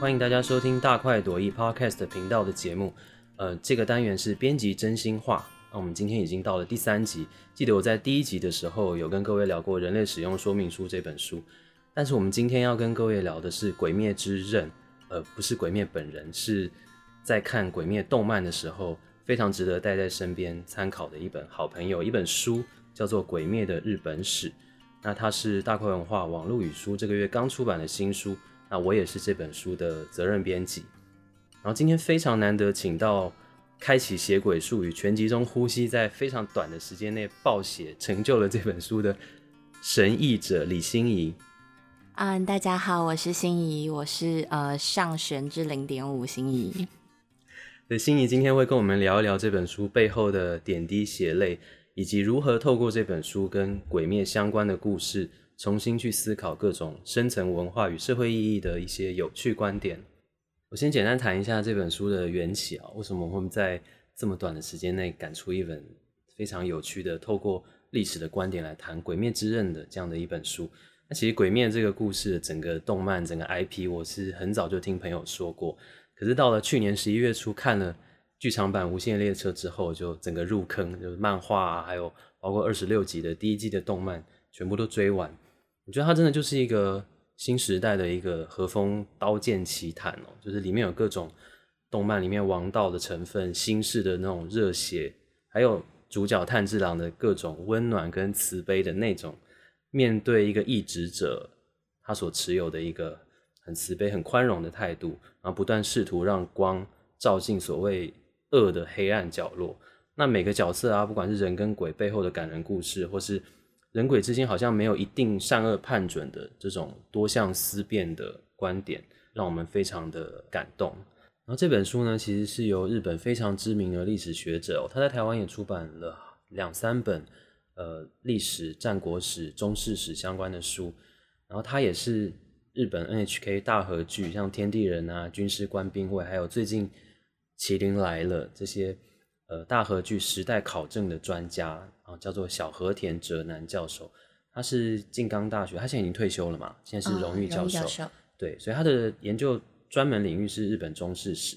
欢迎大家收听大快朵颐 Podcast 频道的节目。呃，这个单元是编辑真心话。那我们今天已经到了第三集。记得我在第一集的时候有跟各位聊过《人类使用说明书》这本书，但是我们今天要跟各位聊的是《鬼灭之刃》，呃，不是鬼灭本人，是在看鬼灭动漫的时候非常值得带在身边参考的一本好朋友，一本书叫做《鬼灭的日本史》。那它是大块文化网络语书这个月刚出版的新书。那我也是这本书的责任编辑。然后今天非常难得，请到开启写鬼术与全集中呼吸，在非常短的时间内暴血成就了这本书的神译者李心怡。嗯，大家好，我是心怡，我是呃上弦之零点五心怡。对，心怡今天会跟我们聊一聊这本书背后的点滴血泪，以及如何透过这本书跟鬼灭相关的故事。重新去思考各种深层文化与社会意义的一些有趣观点。我先简单谈一下这本书的缘起啊，为什么我们在这么短的时间内赶出一本非常有趣的，透过历史的观点来谈《鬼灭之刃》的这样的一本书？那其实《鬼灭》这个故事，整个动漫、整个 IP，我是很早就听朋友说过，可是到了去年十一月初看了剧场版《无限列车》之后，就整个入坑，就是漫画啊，还有包括二十六集的第一季的动漫，全部都追完。我觉得它真的就是一个新时代的一个和风刀剑奇谭哦，就是里面有各种动漫里面王道的成分、新式的那种热血，还有主角炭治郎的各种温暖跟慈悲的那种，面对一个异执者，他所持有的一个很慈悲、很宽容的态度，然后不断试图让光照进所谓恶的黑暗角落。那每个角色啊，不管是人跟鬼背后的感人故事，或是人鬼之间好像没有一定善恶判准的这种多项思辨的观点，让我们非常的感动。然后这本书呢，其实是由日本非常知名的历史学者，他在台湾也出版了两三本呃历史、战国史、中世史相关的书。然后他也是日本 NHK 大和剧，像《天地人》啊、《军师官兵卫》，还有最近《麒麟来了》这些。呃，大和剧时代考证的专家啊，叫做小和田哲男教授，他是静冈大学，他现在已经退休了嘛，现在是荣誉教授。对，所以他的研究专门领域是日本中世史，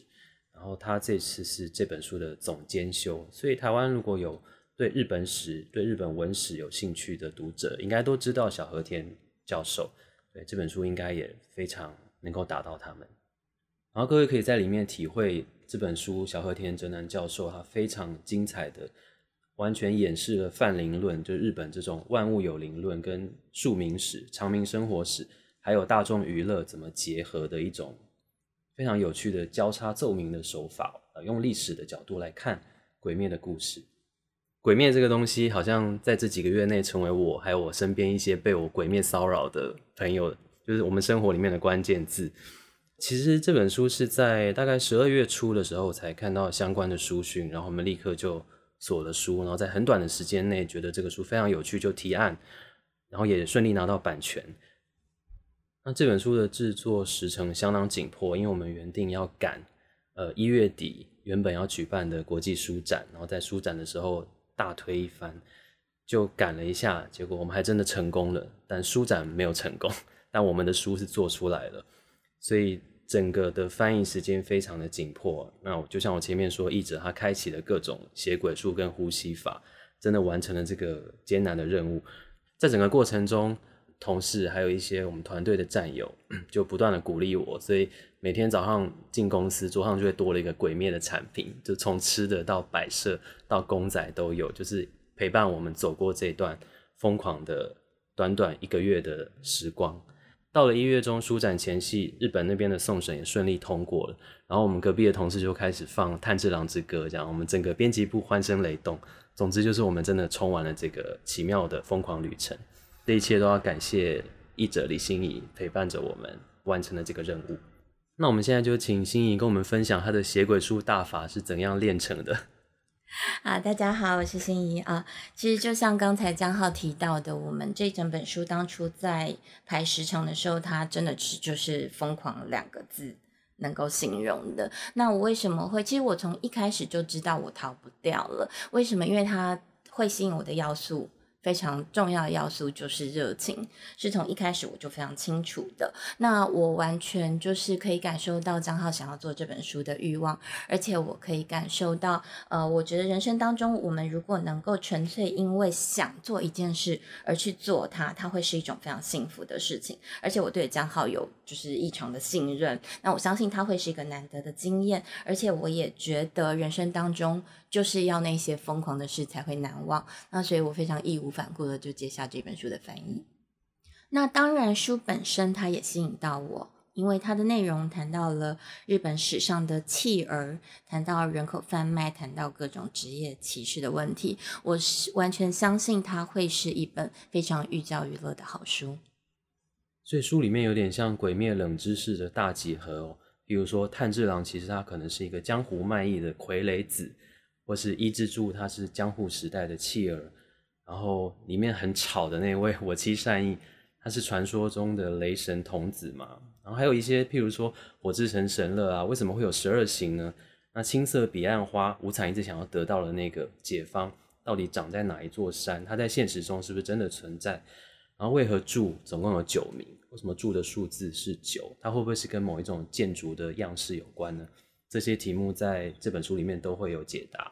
然后他这次是这本书的总监修，所以台湾如果有对日本史、对日本文史有兴趣的读者，应该都知道小和田教授。对，这本书应该也非常能够打到他们。然后各位可以在里面体会。这本书，小和田哲男教授他非常精彩的，完全演示了泛灵论，就是日本这种万物有灵论跟庶民史、长民生活史，还有大众娱乐怎么结合的一种非常有趣的交叉奏鸣的手法。呃，用历史的角度来看鬼灭的故事。鬼灭这个东西，好像在这几个月内成为我还有我身边一些被我鬼灭骚扰的朋友，就是我们生活里面的关键字。其实这本书是在大概十二月初的时候才看到相关的书讯，然后我们立刻就锁了书，然后在很短的时间内觉得这个书非常有趣，就提案，然后也顺利拿到版权。那这本书的制作时程相当紧迫，因为我们原定要赶呃一月底原本要举办的国际书展，然后在书展的时候大推一番，就赶了一下，结果我们还真的成功了，但书展没有成功，但我们的书是做出来了。所以整个的翻译时间非常的紧迫。那我就像我前面说，译者他开启了各种写鬼术跟呼吸法，真的完成了这个艰难的任务。在整个过程中，同事还有一些我们团队的战友就不断的鼓励我，所以每天早上进公司，桌上就会多了一个鬼灭的产品，就从吃的到摆设到公仔都有，就是陪伴我们走过这段疯狂的短短一个月的时光。到了一月中书展前夕，日本那边的送审也顺利通过了。然后我们隔壁的同事就开始放《炭治郎之歌》，这样我们整个编辑部欢声雷动。总之就是我们真的冲完了这个奇妙的疯狂旅程。这一切都要感谢译者李心怡陪伴着我们完成了这个任务。那我们现在就请心怡跟我们分享她的写鬼书大法是怎样练成的。啊，大家好，我是心怡啊。其实就像刚才江浩提到的，我们这整本书当初在排时长的时候，它真的是就是疯狂两个字能够形容的。那我为什么会？其实我从一开始就知道我逃不掉了。为什么？因为它会吸引我的要素非常重要的要素就是热情，是从一开始我就非常清楚的。那我完全就是可以感受到张浩想要做这本书的欲望，而且我可以感受到，呃，我觉得人生当中，我们如果能够纯粹因为想做一件事而去做它，它会是一种非常幸福的事情。而且我对张浩有就是异常的信任，那我相信他会是一个难得的经验，而且我也觉得人生当中。就是要那些疯狂的事才会难忘，那所以我非常义无反顾的就接下这本书的翻译。那当然，书本身它也吸引到我，因为它的内容谈到了日本史上的弃儿，谈到人口贩卖，谈到各种职业歧视的问题。我是完全相信它会是一本非常寓教于乐的好书。所以书里面有点像《鬼灭》冷知识的大集合哦，比如说炭治郎其实他可能是一个江湖卖艺的傀儡子。或是伊之助，他是江户时代的弃儿，然后里面很吵的那位火妻善意，他是传说中的雷神童子嘛。然后还有一些，譬如说火之神神乐啊，为什么会有十二行呢？那青色彼岸花，无惨一直想要得到的那个解方，到底长在哪一座山？它在现实中是不是真的存在？然后为何柱总共有九名？为什么柱的数字是九？它会不会是跟某一种建筑的样式有关呢？这些题目在这本书里面都会有解答。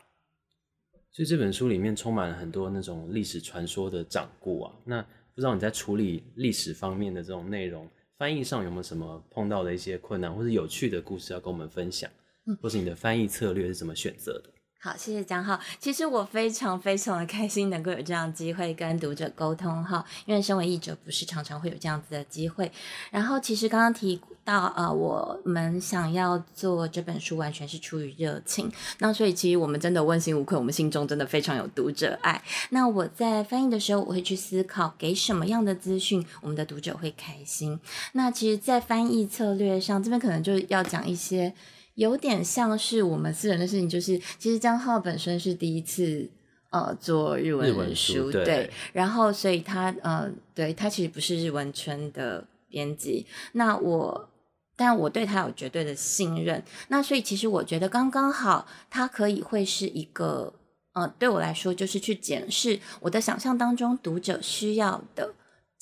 所以这本书里面充满了很多那种历史传说的掌故啊。那不知道你在处理历史方面的这种内容，翻译上有没有什么碰到的一些困难，或者有趣的故事要跟我们分享？嗯，或是你的翻译策略是怎么选择的？好，谢谢江浩。其实我非常非常的开心能够有这样机会跟读者沟通哈，因为身为译者不是常常会有这样子的机会。然后其实刚刚提到呃，我们想要做这本书完全是出于热情，那所以其实我们真的问心无愧，我们心中真的非常有读者爱。那我在翻译的时候，我会去思考给什么样的资讯我们的读者会开心。那其实，在翻译策略上，这边可能就要讲一些。有点像是我们私人的事情，就是其实江浩本身是第一次呃做日文书，对，然后所以他呃对他其实不是日文圈的编辑，那我但我对他有绝对的信任，那所以其实我觉得刚刚好，他可以会是一个呃对我来说就是去检视我的想象当中读者需要的。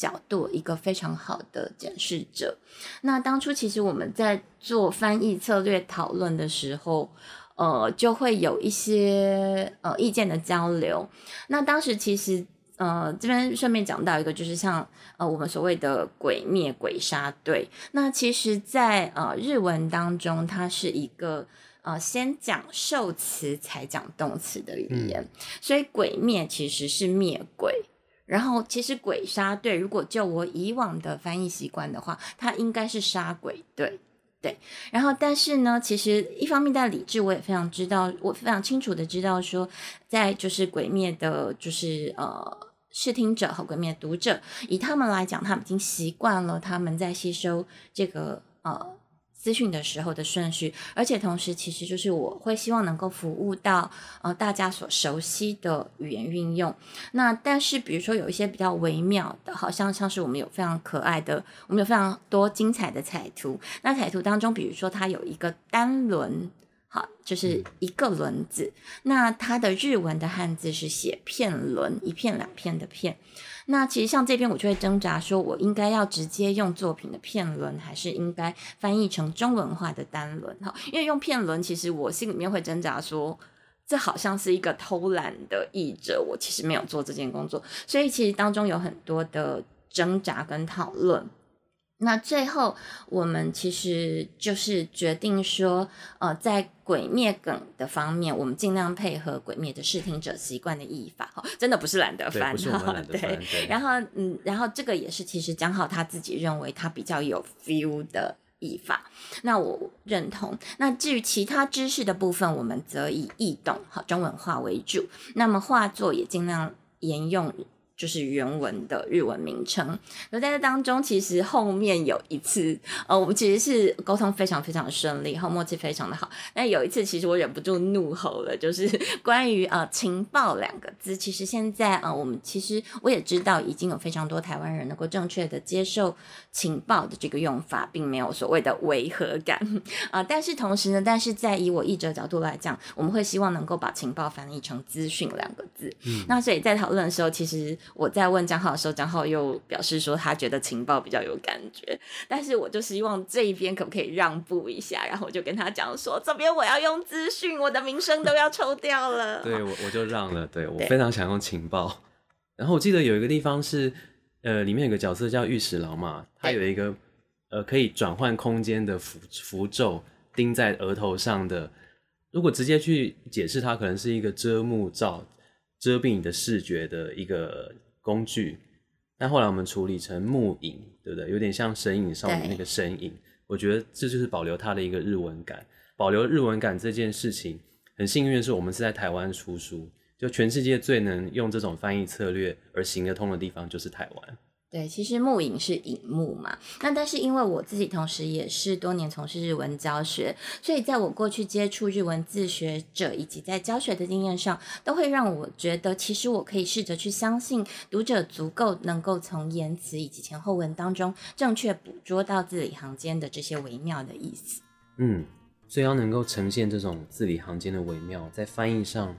角度一个非常好的检视者。那当初其实我们在做翻译策略讨论的时候，呃，就会有一些呃意见的交流。那当时其实呃这边顺便讲到一个，就是像呃我们所谓的鬼灭鬼杀队。那其实，在呃日文当中，它是一个呃先讲受词才讲动词的语言，所以鬼灭其实是灭鬼。然后，其实鬼杀队，如果就我以往的翻译习惯的话，它应该是杀鬼队，对。然后，但是呢，其实一方面在理智，我也非常知道，我非常清楚的知道说，在就是鬼灭的，就是呃视听者和鬼灭读者，以他们来讲，他们已经习惯了他们在吸收这个呃。资讯的时候的顺序，而且同时，其实就是我会希望能够服务到呃大家所熟悉的语言运用。那但是，比如说有一些比较微妙的，好像像是我们有非常可爱的，我们有非常多精彩的彩图。那彩图当中，比如说它有一个单轮，好，就是一个轮子。那它的日文的汉字是写片轮，一片两片的片。那其实像这边我就会挣扎，说我应该要直接用作品的片轮，还是应该翻译成中文化的单轮？哈，因为用片轮，其实我心里面会挣扎，说这好像是一个偷懒的译者，我其实没有做这件工作，所以其实当中有很多的挣扎跟讨论。那最后，我们其实就是决定说，呃，在鬼灭梗的方面，我们尽量配合鬼灭的视听者习惯的译法，哈，真的不是懒得翻，对。然后，嗯，然后这个也是其实讲好他自己认为他比较有 feel 的译法，那我认同。那至于其他知识的部分，我们则以易懂、好中文化为主。那么画作也尽量沿用。就是原文的日文名称，那在这当中，其实后面有一次，呃，我们其实是沟通非常非常的顺利，然后默契非常的好。那有一次，其实我忍不住怒吼了，就是 关于呃情报两个字，其实现在呃我们其实我也知道，已经有非常多台湾人能够正确的接受情报的这个用法，并没有所谓的违和感啊。但是同时呢，但是在以我译者角度来讲，我们会希望能够把情报翻译成资讯两个字。嗯，那所以在讨论的时候，其实。我在问张浩的时候，张浩又表示说他觉得情报比较有感觉，但是我就希望这一边可不可以让步一下，然后我就跟他讲说，这边我要用资讯，我的名声都要抽掉了。对我我就让了，对我非常想用情报。然后我记得有一个地方是，呃，里面有个角色叫御史郎嘛，他有一个呃可以转换空间的符符咒钉在额头上的。如果直接去解释，它可能是一个遮目罩，遮蔽你的视觉的一个工具。但后来我们处理成木影，对不对？有点像神影少女那个神影。我觉得这就是保留它的一个日文感，保留日文感这件事情，很幸运的是我们是在台湾出书，就全世界最能用这种翻译策略而行得通的地方就是台湾。对，其实木影是影幕嘛，那但是因为我自己同时也是多年从事日文教学，所以在我过去接触日文自学者以及在教学的经验上，都会让我觉得，其实我可以试着去相信读者足够能够从言辞以及前后文当中正确捕捉到字里行间的这些微妙的意思。嗯，所以要能够呈现这种字里行间的微妙，在翻译上。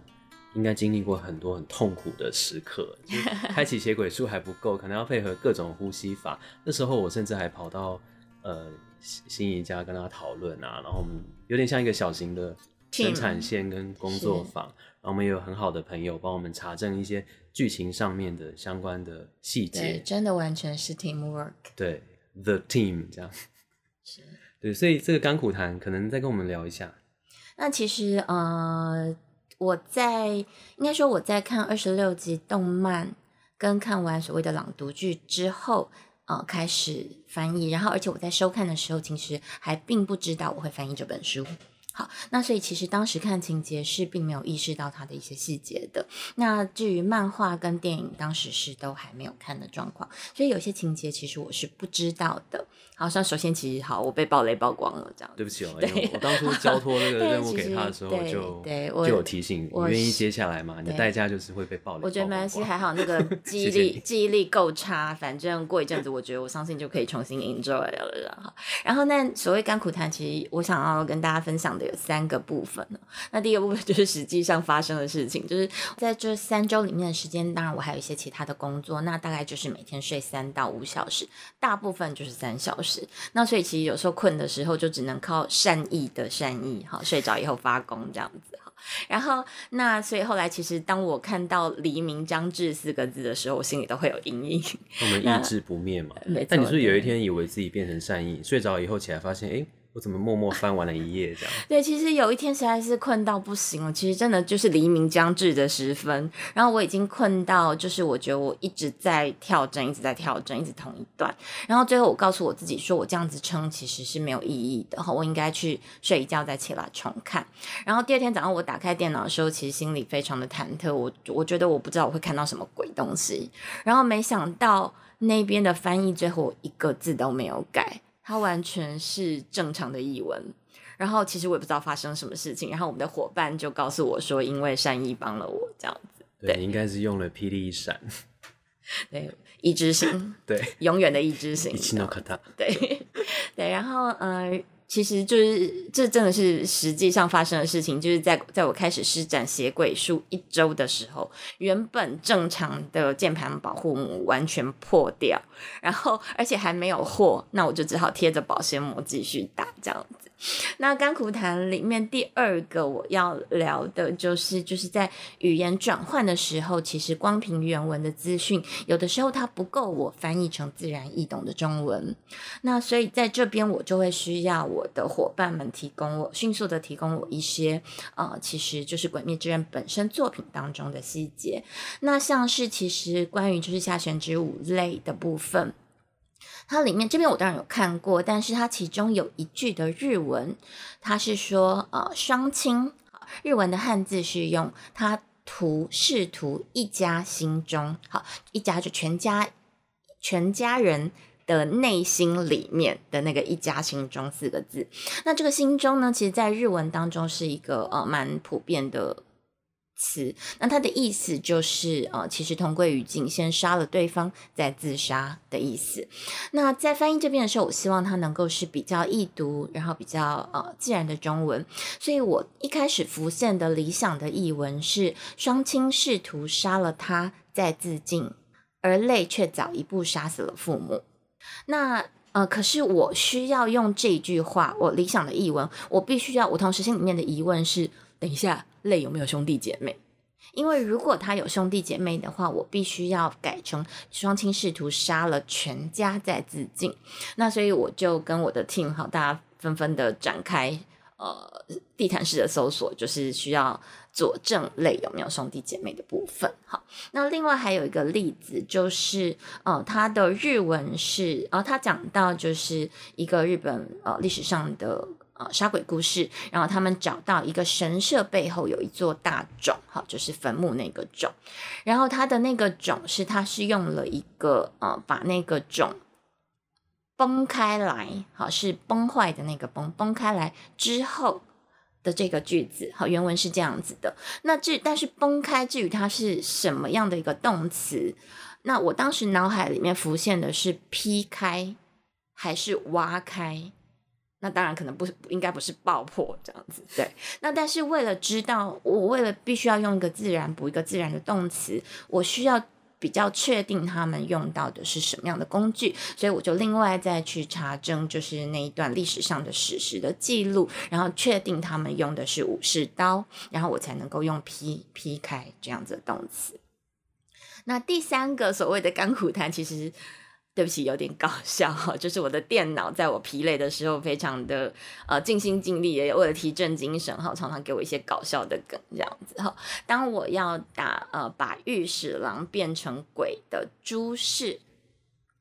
应该经历过很多很痛苦的时刻，开启血鬼术还不够，可能要配合各种呼吸法。那时候我甚至还跑到呃新怡家跟他讨论啊，然后我们有点像一个小型的生产线跟工作坊，然后我们也有很好的朋友帮我们查证一些剧情上面的相关的细节，真的完全是 teamwork。对，the team 这样。是。对，所以这个甘苦谈可能再跟我们聊一下。那其实呃。我在应该说我在看二十六集动漫跟看完所谓的朗读剧之后，呃，开始翻译，然后而且我在收看的时候，其实还并不知道我会翻译这本书。好，那所以其实当时看情节是并没有意识到它的一些细节的。那至于漫画跟电影，当时是都还没有看的状况，所以有些情节其实我是不知道的。好，像首先其实好，我被暴雷曝光了，这样。对不起哦，因为我当初交托那个 任务给他的时候，就就有提醒，你愿意接下来吗？你的代价就是会被暴雷。我觉得没关系，还好那个 记忆力记忆力够差，反正过一阵子，我觉得我相信就可以重新 enjoy 了。哈，然后那所谓甘苦谈，其实我想要跟大家分享的。有三个部分。那第一个部分就是实际上发生的事情，就是在这三周里面的时间，当然我还有一些其他的工作，那大概就是每天睡三到五小时，大部分就是三小时。那所以其实有时候困的时候，就只能靠善意的善意，哈，睡着以后发功这样子，哈。然后那所以后来其实当我看到“黎明将至”四个字的时候，我心里都会有阴影。我们意志不灭嘛。但你是有一天以为自己变成善意，睡着以后起来发现，哎。我怎么默默翻完了一页这样？对，其实有一天实在是困到不行了。其实真的就是黎明将至的时分，然后我已经困到，就是我觉得我一直在跳针，一直在跳针，一直同一段。然后最后我告诉我自己，说我这样子撑其实是没有意义的，我应该去睡一觉再起来重看。然后第二天早上我打开电脑的时候，其实心里非常的忐忑，我我觉得我不知道我会看到什么鬼东西。然后没想到那边的翻译最后一个字都没有改。它完全是正常的译文，然后其实我也不知道发生什么事情，然后我们的伙伴就告诉我说，因为善意帮了我这样子。对，应该是用了霹雳闪。对，一之星。对，永远的一之行。对，对，然后呃。其实就是这真的是实际上发生的事情，就是在在我开始施展邪鬼术一周的时候，原本正常的键盘保护膜完全破掉，然后而且还没有货，那我就只好贴着保鲜膜继续打这样子。那甘苦谈里面第二个我要聊的就是，就是在语言转换的时候，其实光凭原文的资讯，有的时候它不够我翻译成自然易懂的中文。那所以在这边我就会需要我的伙伴们提供我迅速的提供我一些，呃，其实就是《鬼灭之刃》本身作品当中的细节。那像是其实关于就是下弦之舞类的部分。它里面这边我当然有看过，但是它其中有一句的日文，它是说呃双亲，日文的汉字是用它图试图一家心中，好一家就全家全家人的内心里面的那个一家心中四个字。那这个心中呢，其实在日文当中是一个呃蛮普遍的。词，那它的意思就是，呃，其实同归于尽，先杀了对方再自杀的意思。那在翻译这边的时候，我希望它能够是比较易读，然后比较呃自然的中文。所以我一开始浮现的理想的译文是：双亲试图杀了他再自尽，而泪却早一步杀死了父母。那呃，可是我需要用这句话，我理想的译文，我必须要，我同时心里面的疑问是：等一下，泪有没有兄弟姐妹？因为如果他有兄弟姐妹的话，我必须要改成双亲试图杀了全家再自尽。那所以我就跟我的 team 好，大家纷纷的展开呃地毯式的搜索，就是需要佐证类有没有兄弟姐妹的部分。好，那另外还有一个例子就是呃，他的日文是呃，他讲到就是一个日本呃历史上的。杀鬼故事，然后他们找到一个神社背后有一座大冢，好，就是坟墓那个冢。然后他的那个冢是，他是用了一个呃，把那个冢崩开来，好，是崩坏的那个崩，崩开来之后的这个句子，好，原文是这样子的。那至但是崩开，至于它是什么样的一个动词，那我当时脑海里面浮现的是劈开还是挖开？那当然可能不应该不是爆破这样子，对。那但是为了知道，我为了必须要用一个自然补一个自然的动词，我需要比较确定他们用到的是什么样的工具，所以我就另外再去查证，就是那一段历史上的史实的记录，然后确定他们用的是武士刀，然后我才能够用劈劈开这样子的动词。那第三个所谓的干苦谈，其实。对不起，有点搞笑哈，就是我的电脑在我疲累的时候，非常的呃尽心尽力，也为了提振精神哈，常常给我一些搞笑的梗这样子哈。当我要打呃把御史郎变成鬼的朱氏，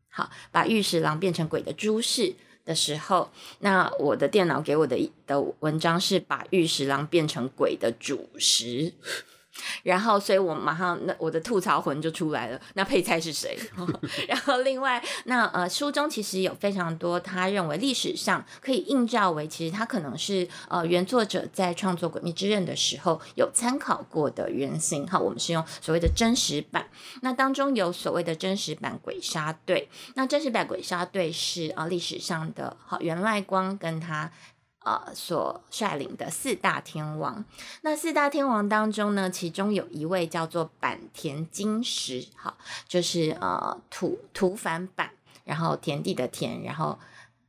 好，把御史郎变成鬼的朱氏的时候，那我的电脑给我的的文章是把御史郎变成鬼的主食。然后，所以我马上那我的吐槽魂就出来了。那配菜是谁？然后另外，那呃书中其实有非常多他认为历史上可以映照为，其实他可能是呃原作者在创作《鬼灭之刃》的时候有参考过的原型。哈，我们是用所谓的真实版。那当中有所谓的真实版鬼杀队。那真实版鬼杀队是啊历史上的好源赖光跟他。呃，所率领的四大天王，那四大天王当中呢，其中有一位叫做坂田金石，好，就是呃土土反坂，然后田地的田，然后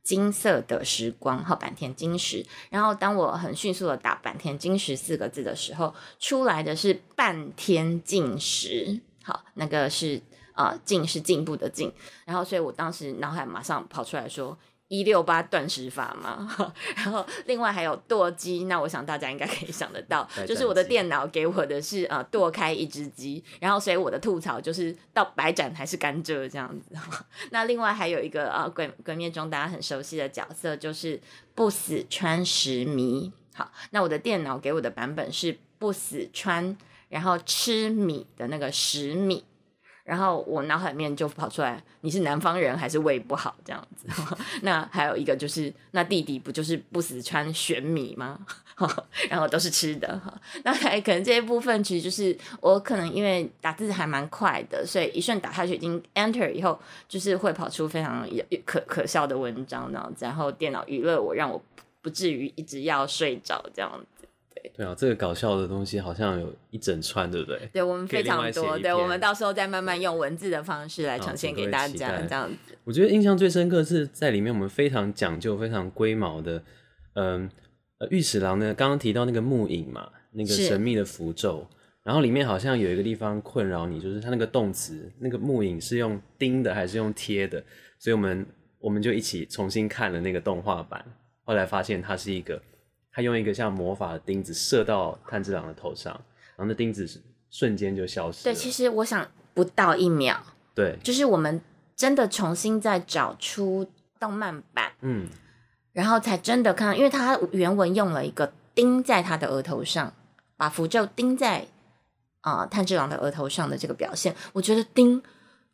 金色的时光，好，坂田金石。然后当我很迅速的打坂田金石四个字的时候，出来的是半天进时，好，那个是呃进是进步的进，然后所以我当时脑海马上跑出来说。一六八断食法嘛，然后另外还有剁鸡，那我想大家应该可以想得到，就是我的电脑给我的是呃剁开一只鸡，然后所以我的吐槽就是到白斩还是甘蔗这样子。那另外还有一个啊鬼鬼灭中大家很熟悉的角色就是不死川石迷，好，那我的电脑给我的版本是不死川，然后吃米的那个石米。然后我脑海里面就跑出来，你是南方人还是胃不好这样子？那还有一个就是，那弟弟不就是不死川玄米吗？然后都是吃的哈。那还可能这一部分其实就是我可能因为打字还蛮快的，所以一瞬打下去已经 enter 以后，就是会跑出非常可可笑的文章，然后然后电脑娱乐我，让我不至于一直要睡着这样子。对啊，这个搞笑的东西好像有一整串，对不对？对我们非常多，对我们到时候再慢慢用文字的方式来呈现给大家，这样子。我觉得印象最深刻是在里面，我们非常讲究、非常龟毛的，嗯，呃，御史郎呢，刚刚提到那个木影嘛，那个神秘的符咒，然后里面好像有一个地方困扰你，就是它那个动词，那个木影是用钉的还是用贴的？所以我们我们就一起重新看了那个动画版，后来发现它是一个。他用一个像魔法的钉子射到炭治郎的头上，然后那钉子是瞬间就消失。对，其实我想不到一秒。对，就是我们真的重新再找出动漫版，嗯，然后才真的看到，因为他原文用了一个钉在他的额头上，把符咒钉在啊炭治郎的额头上的这个表现，我觉得钉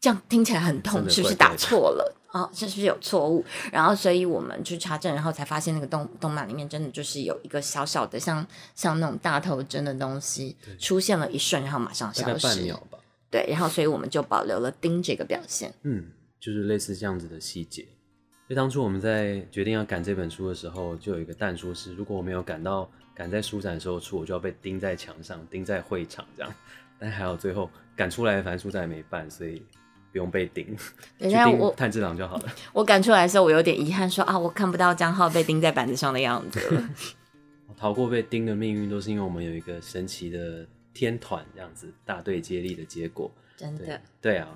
这样听起来很痛，是不是打错了？哦，是不是有错误？然后，所以我们去查证，然后才发现那个动动漫里面真的就是有一个小小的像像那种大头针的东西出现了一瞬，然后马上消失。半秒吧。对，然后所以我们就保留了钉这个表现。嗯，就是类似这样子的细节。所以当初我们在决定要赶这本书的时候，就有一个蛋说是，如果我没有赶到赶在书展的时候出，我就要被钉在墙上，钉在会场这样。但还好最后赶出来，反正书展也没办，所以。不用被盯，对，去但我盯炭治郎就好了。我赶出来的时候，我有点遗憾说啊，我看不到江浩被钉在板子上的样子。逃过被钉的命运，都是因为我们有一个神奇的天团这样子大队接力的结果。真的。对啊，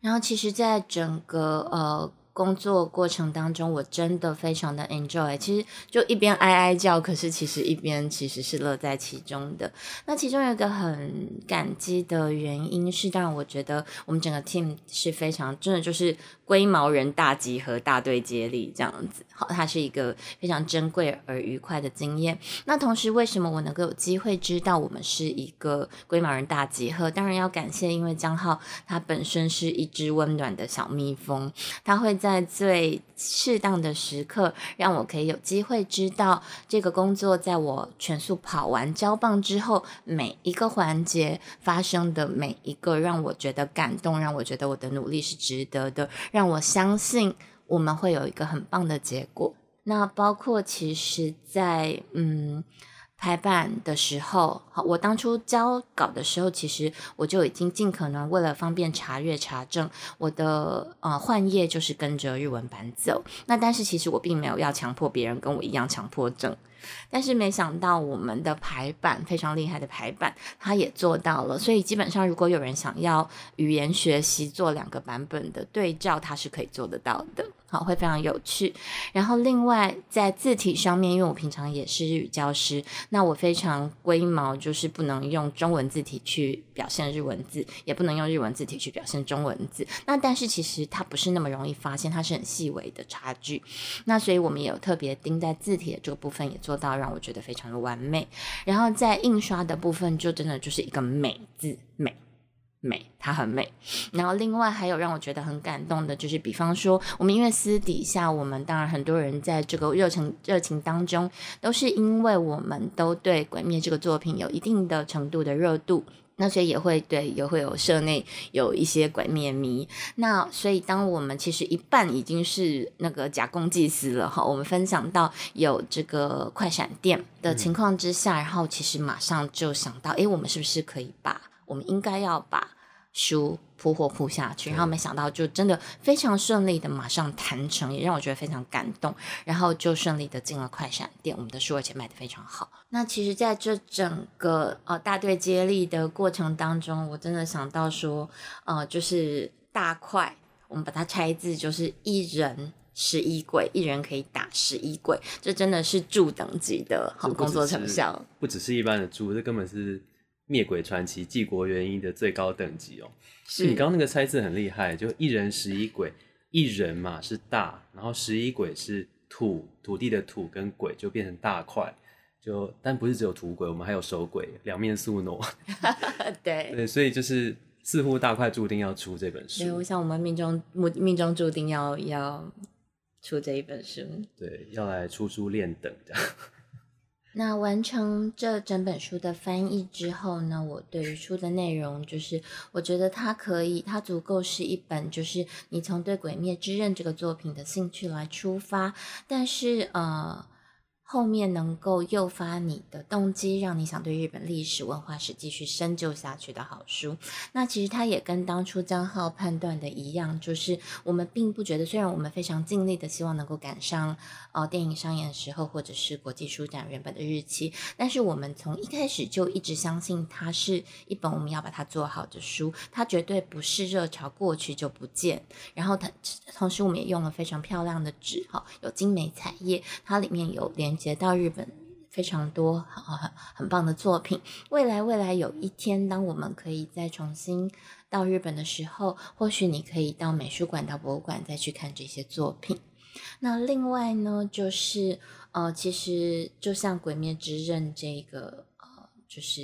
然后其实，在整个呃工作过程当中，我真的非常的 enjoy。其实就一边哀哀叫，可是其实一边其实是乐在其中的。那其中有一个很感激的原因是，当然我觉得我们整个 team 是非常真的就是龟毛人大集合、大队接力这样子。好，它是一个非常珍贵而愉快的经验。那同时，为什么我能够有机会知道我们是一个龟毛人大集合？当然要感谢，因为江浩他本身是一只温暖的小蜜蜂，他会在在最适当的时刻，让我可以有机会知道这个工作在我全速跑完交棒之后，每一个环节发生的每一个让我觉得感动，让我觉得我的努力是值得的，让我相信我们会有一个很棒的结果。那包括其实在，嗯排版的时候，好，我当初交稿的时候，其实我就已经尽可能为了方便查阅查证，我的呃换页就是跟着日文版走。那但是其实我并没有要强迫别人跟我一样强迫症。但是没想到我们的排版非常厉害的排版，它也做到了。所以基本上，如果有人想要语言学习做两个版本的对照，它是可以做得到的。好，会非常有趣。然后另外在字体上面，因为我平常也是日语教师，那我非常龟毛，就是不能用中文字体去表现日文字，也不能用日文字体去表现中文字。那但是其实它不是那么容易发现，它是很细微的差距。那所以我们也有特别盯在字体的这个部分，也做到让我觉得非常的完美。然后在印刷的部分，就真的就是一个美字美。美，它很美。然后另外还有让我觉得很感动的，就是比方说，我们因为私底下，我们当然很多人在这个热情热情当中，都是因为我们都对《鬼灭》这个作品有一定的程度的热度，那所以也会对也会有社内有一些鬼灭迷。那所以当我们其实一半已经是那个假公济私了哈，我们分享到有这个快闪店的情况之下，然后其实马上就想到，诶，我们是不是可以把我们应该要把书铺货铺下去，然后没想到就真的非常顺利的马上谈成，也让我觉得非常感动。然后就顺利的进了快闪店，我们的书而且卖的非常好。那其实，在这整个呃大队接力的过程当中，我真的想到说，呃，就是大块，我们把它拆字，就是一人。十一柜，一人可以打十一柜，这真的是助等级的好工作成效。不只是一般的助，这根本是灭鬼传奇纪国元一的最高等级哦。是你刚刚那个猜字很厉害，就一人十一鬼，一人嘛是大，然后十一鬼是土，土地的土跟鬼就变成大块，就但不是只有土鬼，我们还有手鬼，两面宿傩。对对，所以就是似乎大块注定要出这本书对，我，想我们命中命命中注定要要出这一本书。对，要来出书练等这样。那完成这整本书的翻译之后呢，我对于书的内容就是，我觉得它可以，它足够是一本，就是你从对《鬼灭之刃》这个作品的兴趣来出发，但是呃。后面能够诱发你的动机，让你想对日本历史文化史继续深究下去的好书。那其实它也跟当初江浩判断的一样，就是我们并不觉得，虽然我们非常尽力的希望能够赶上呃电影上映的时候，或者是国际书展原本的日期，但是我们从一开始就一直相信它是一本我们要把它做好的书，它绝对不是热潮过去就不见。然后它同时我们也用了非常漂亮的纸，哈，有精美彩页，它里面有连接到日本。非常多很很很棒的作品。未来未来有一天，当我们可以再重新到日本的时候，或许你可以到美术馆、到博物馆再去看这些作品。那另外呢，就是呃，其实就像《鬼灭之刃》这个呃，就是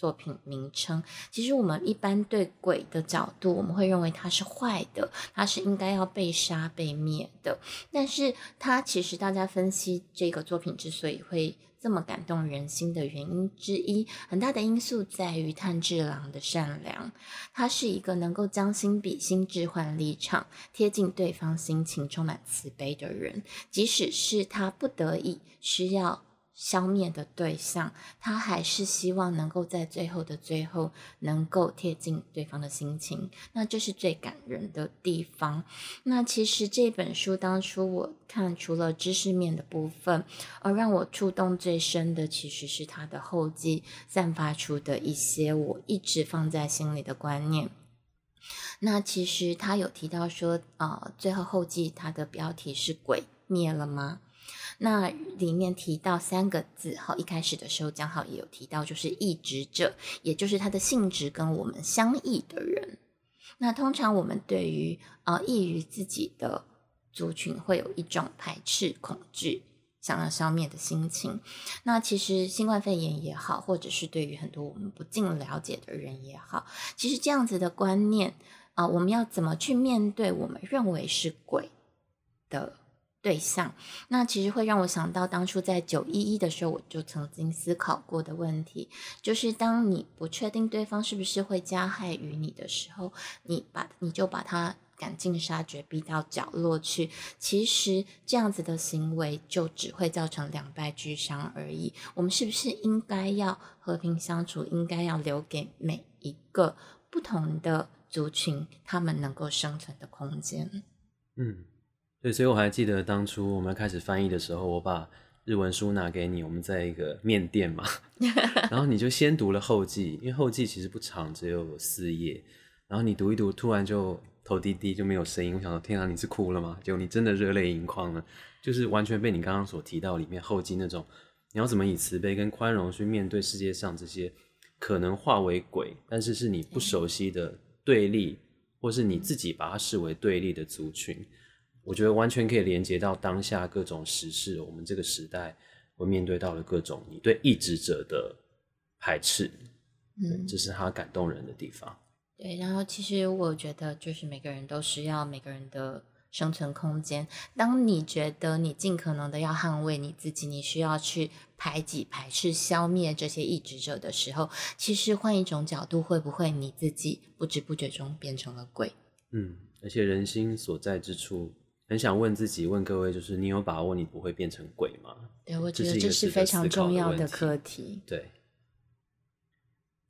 作品名称，其实我们一般对鬼的角度，我们会认为它是坏的，它是应该要被杀、被灭的。但是它其实大家分析这个作品之所以会这么感动人心的原因之一，很大的因素在于炭治郎的善良。他是一个能够将心比心、置换立场、贴近对方心情、充满慈悲的人。即使是他不得已需要消灭的对象，他还是希望能够在最后的最后能够贴近对方的心情，那这是最感人的地方。那其实这本书当初我看，除了知识面的部分，而让我触动最深的，其实是他的后记散发出的一些我一直放在心里的观念。那其实他有提到说，呃，最后后记他的标题是“鬼灭了吗？”那里面提到三个字，好，一开始的时候江浩也有提到，就是异执者，也就是他的性质跟我们相异的人。那通常我们对于啊异于自己的族群，会有一种排斥、恐惧、想要消灭的心情。那其实新冠肺炎也好，或者是对于很多我们不尽了解的人也好，其实这样子的观念啊，我们要怎么去面对我们认为是鬼的？对象，那其实会让我想到当初在九一一的时候，我就曾经思考过的问题，就是当你不确定对方是不是会加害于你的时候，你把你就把他赶尽杀绝，逼到角落去。其实这样子的行为就只会造成两败俱伤而已。我们是不是应该要和平相处？应该要留给每一个不同的族群他们能够生存的空间？嗯。对，所以我还记得当初我们开始翻译的时候，我把日文书拿给你，我们在一个面店嘛，然后你就先读了后记，因为后记其实不长，只有四页，然后你读一读，突然就头低低就没有声音，我想说天啊，你是哭了吗？结果你真的热泪盈眶了，就是完全被你刚刚所提到里面后记那种，你要怎么以慈悲跟宽容去面对世界上这些可能化为鬼，但是是你不熟悉的对立，或是你自己把它视为对立的族群。我觉得完全可以连接到当下各种时事，我们这个时代会面对到的各种你对意志者的排斥，嗯，这是他感动人的地方。对，然后其实我觉得就是每个人都需要每个人的生存空间。当你觉得你尽可能的要捍卫你自己，你需要去排挤、排斥、消灭这些意志者的时候，其实换一种角度，会不会你自己不知不觉中变成了鬼？嗯，而且人心所在之处。很想问自己，问各位，就是你有把握你不会变成鬼吗？对，我觉得这是非常重要的课题。对，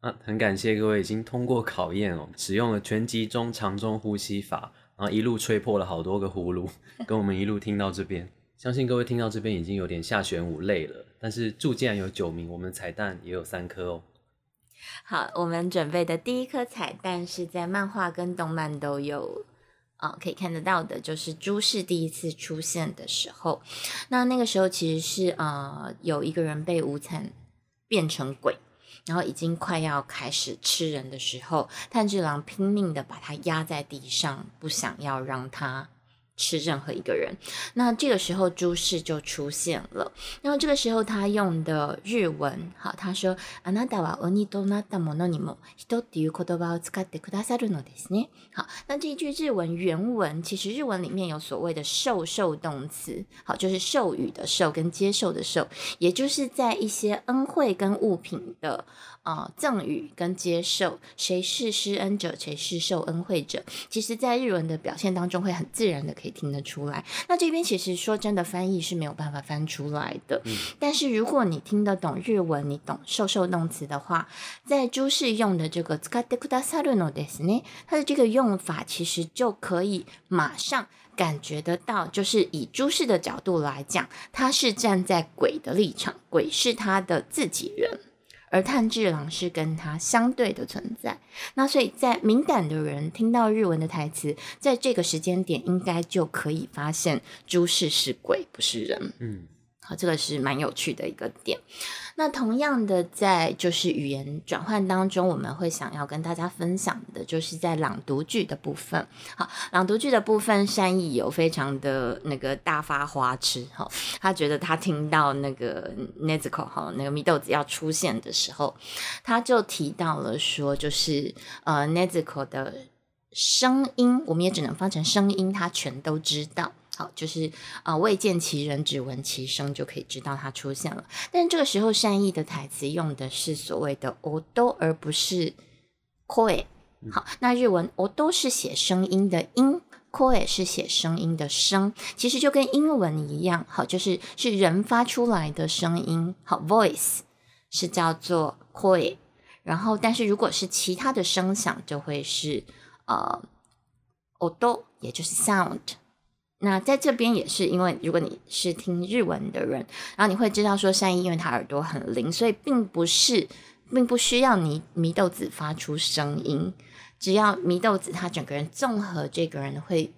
啊，很感谢各位已经通过考验哦，使用了全集中长中呼吸法，然后一路吹破了好多个葫芦，跟我们一路听到这边，相信各位听到这边已经有点下玄武累了。但是祝竟然有九名，我们彩蛋也有三颗哦。好，我们准备的第一颗彩蛋是在漫画跟动漫都有。啊，可以看得到的就是朱氏第一次出现的时候，那那个时候其实是呃有一个人被无惨变成鬼，然后已经快要开始吃人的时候，炭治郎拼命的把他压在地上，不想要让他。吃任何一个人，那这个时候朱氏就出现了。然后这个时候他用的日文，好，他说：“あなたは鬼となったものにも人っていう言葉を使ってくださるのですね。”好，那这句日文原文其实日文里面有所谓的受受动词，好，就是授予的受跟接受的受，也就是在一些恩惠跟物品的。 啊，赠予跟接受，谁是施恩者，谁是受恩惠者？其实，在日文的表现当中，会很自然的可以听得出来。那这边其实说真的，翻译是没有办法翻出来的。但是如果你听得懂日文，你懂受受动词的话，在朱氏用的这个使ってくださるのですね，它的这个用法其实就可以马上感觉得到，就是以朱氏的角度来讲，他是站在鬼的立场，鬼是他的自己人。 而炭治郎是跟他相对的存在，那所以在敏感的人听到日文的台词，在这个时间点应该就可以发现诸事是鬼，不是人。嗯。这个是蛮有趣的一个点。那同样的，在就是语言转换当中，我们会想要跟大家分享的，就是在朗读句的部分。好，朗读句的部分，善意有非常的那个大发花痴。哈，他觉得他听到那个 Nezuko 哈那个米豆子要出现的时候，他就提到了说，就是呃 Nezuko 的声音，我们也只能翻成声音，他全都知道。好，就是啊，未见其人，只闻其声，就可以知道他出现了。但这个时候，善意的台词用的是所谓的 “odo”，而不是 “koi”。好，那日文 “odo” 是写声音的音，koi 是写声音的声，其实就跟英文一样，好，就是是人发出来的声音，好，voice 是叫做 koi，然后但是如果是其他的声响，就会是呃 odo，也就是 sound。那在这边也是，因为如果你是听日文的人，然后你会知道说善意，因为他耳朵很灵，所以并不是，并不需要你祢豆子发出声音，只要祢豆子他整个人综合这个人会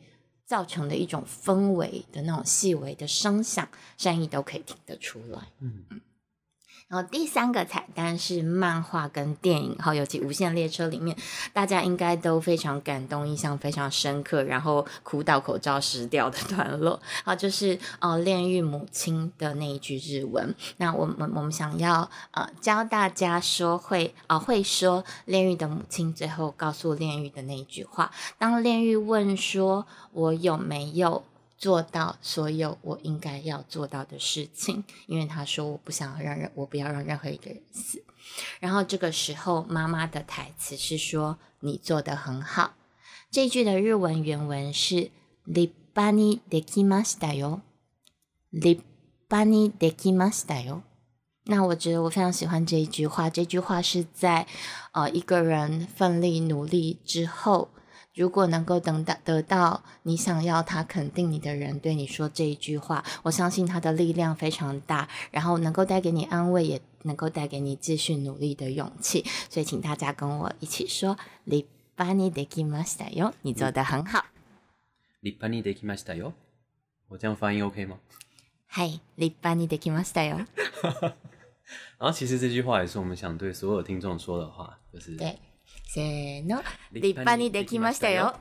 造成的一种氛围的那种细微的声响，善意都可以听得出来。嗯。然后第三个彩蛋是漫画跟电影，哈，尤其《无限列车》里面，大家应该都非常感动，印象非常深刻，然后哭到口罩湿掉的段落，好，就是呃炼狱母亲的那一句日文。那我们我们想要呃教大家说会啊会说炼狱的母亲最后告诉炼狱的那一句话，当炼狱问说我有没有。做到所有我应该要做到的事情，因为他说我不想让人，我不要让任何一个人死。然后这个时候，妈妈的台词是说：“你做的很好。”这句的日文原文是“立派にできましたよ”，“立派にできましたよ”。那我觉得我非常喜欢这一句话。这句话是在呃一个人奋力努力之后。 如果能够等到得到你想要他肯定你的人对你说这一句话，我相信他的力量非常大，然后能够带给你安慰，也能够带给你继续努力的勇气。所以，请大家跟我一起说：“立派にできましたよ。”你做的很好。立派にできましたよ。我这样发音 OK 吗？嗨，立派にできましたよ。然后，其实这句话也是我们想对所有听众说的话，就是对。 せーの、立派にできましたよ。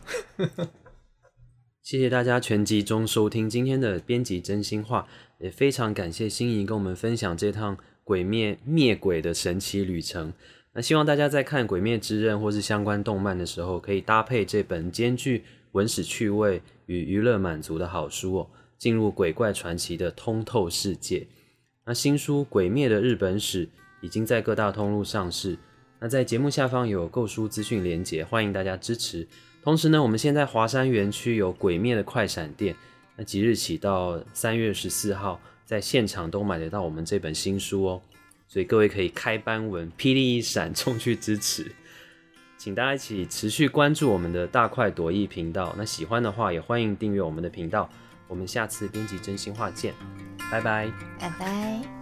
谢谢大家全集中收听今天的编辑真心话，也非常感谢心仪跟我们分享这趟鬼灭灭鬼的神奇旅程。那希望大家在看《鬼灭之刃》或是相关动漫的时候，可以搭配这本兼具文史趣味与娱乐满足的好书哦，进入鬼怪传奇的通透世界。那新书《鬼灭的日本史》已经在各大通路上市。 那在节目下方有购书资讯连结，欢迎大家支持。同时呢，我们现在华山园区有鬼灭的快闪店，那即日起到三月十四号，在现场都买得到我们这本新书哦。所以各位可以开班文，霹雳一闪冲去支持，请大家一起持续关注我们的大快朵颐频道。那喜欢的话，也欢迎订阅我们的频道。我们下次编辑真心话见，拜拜，拜拜。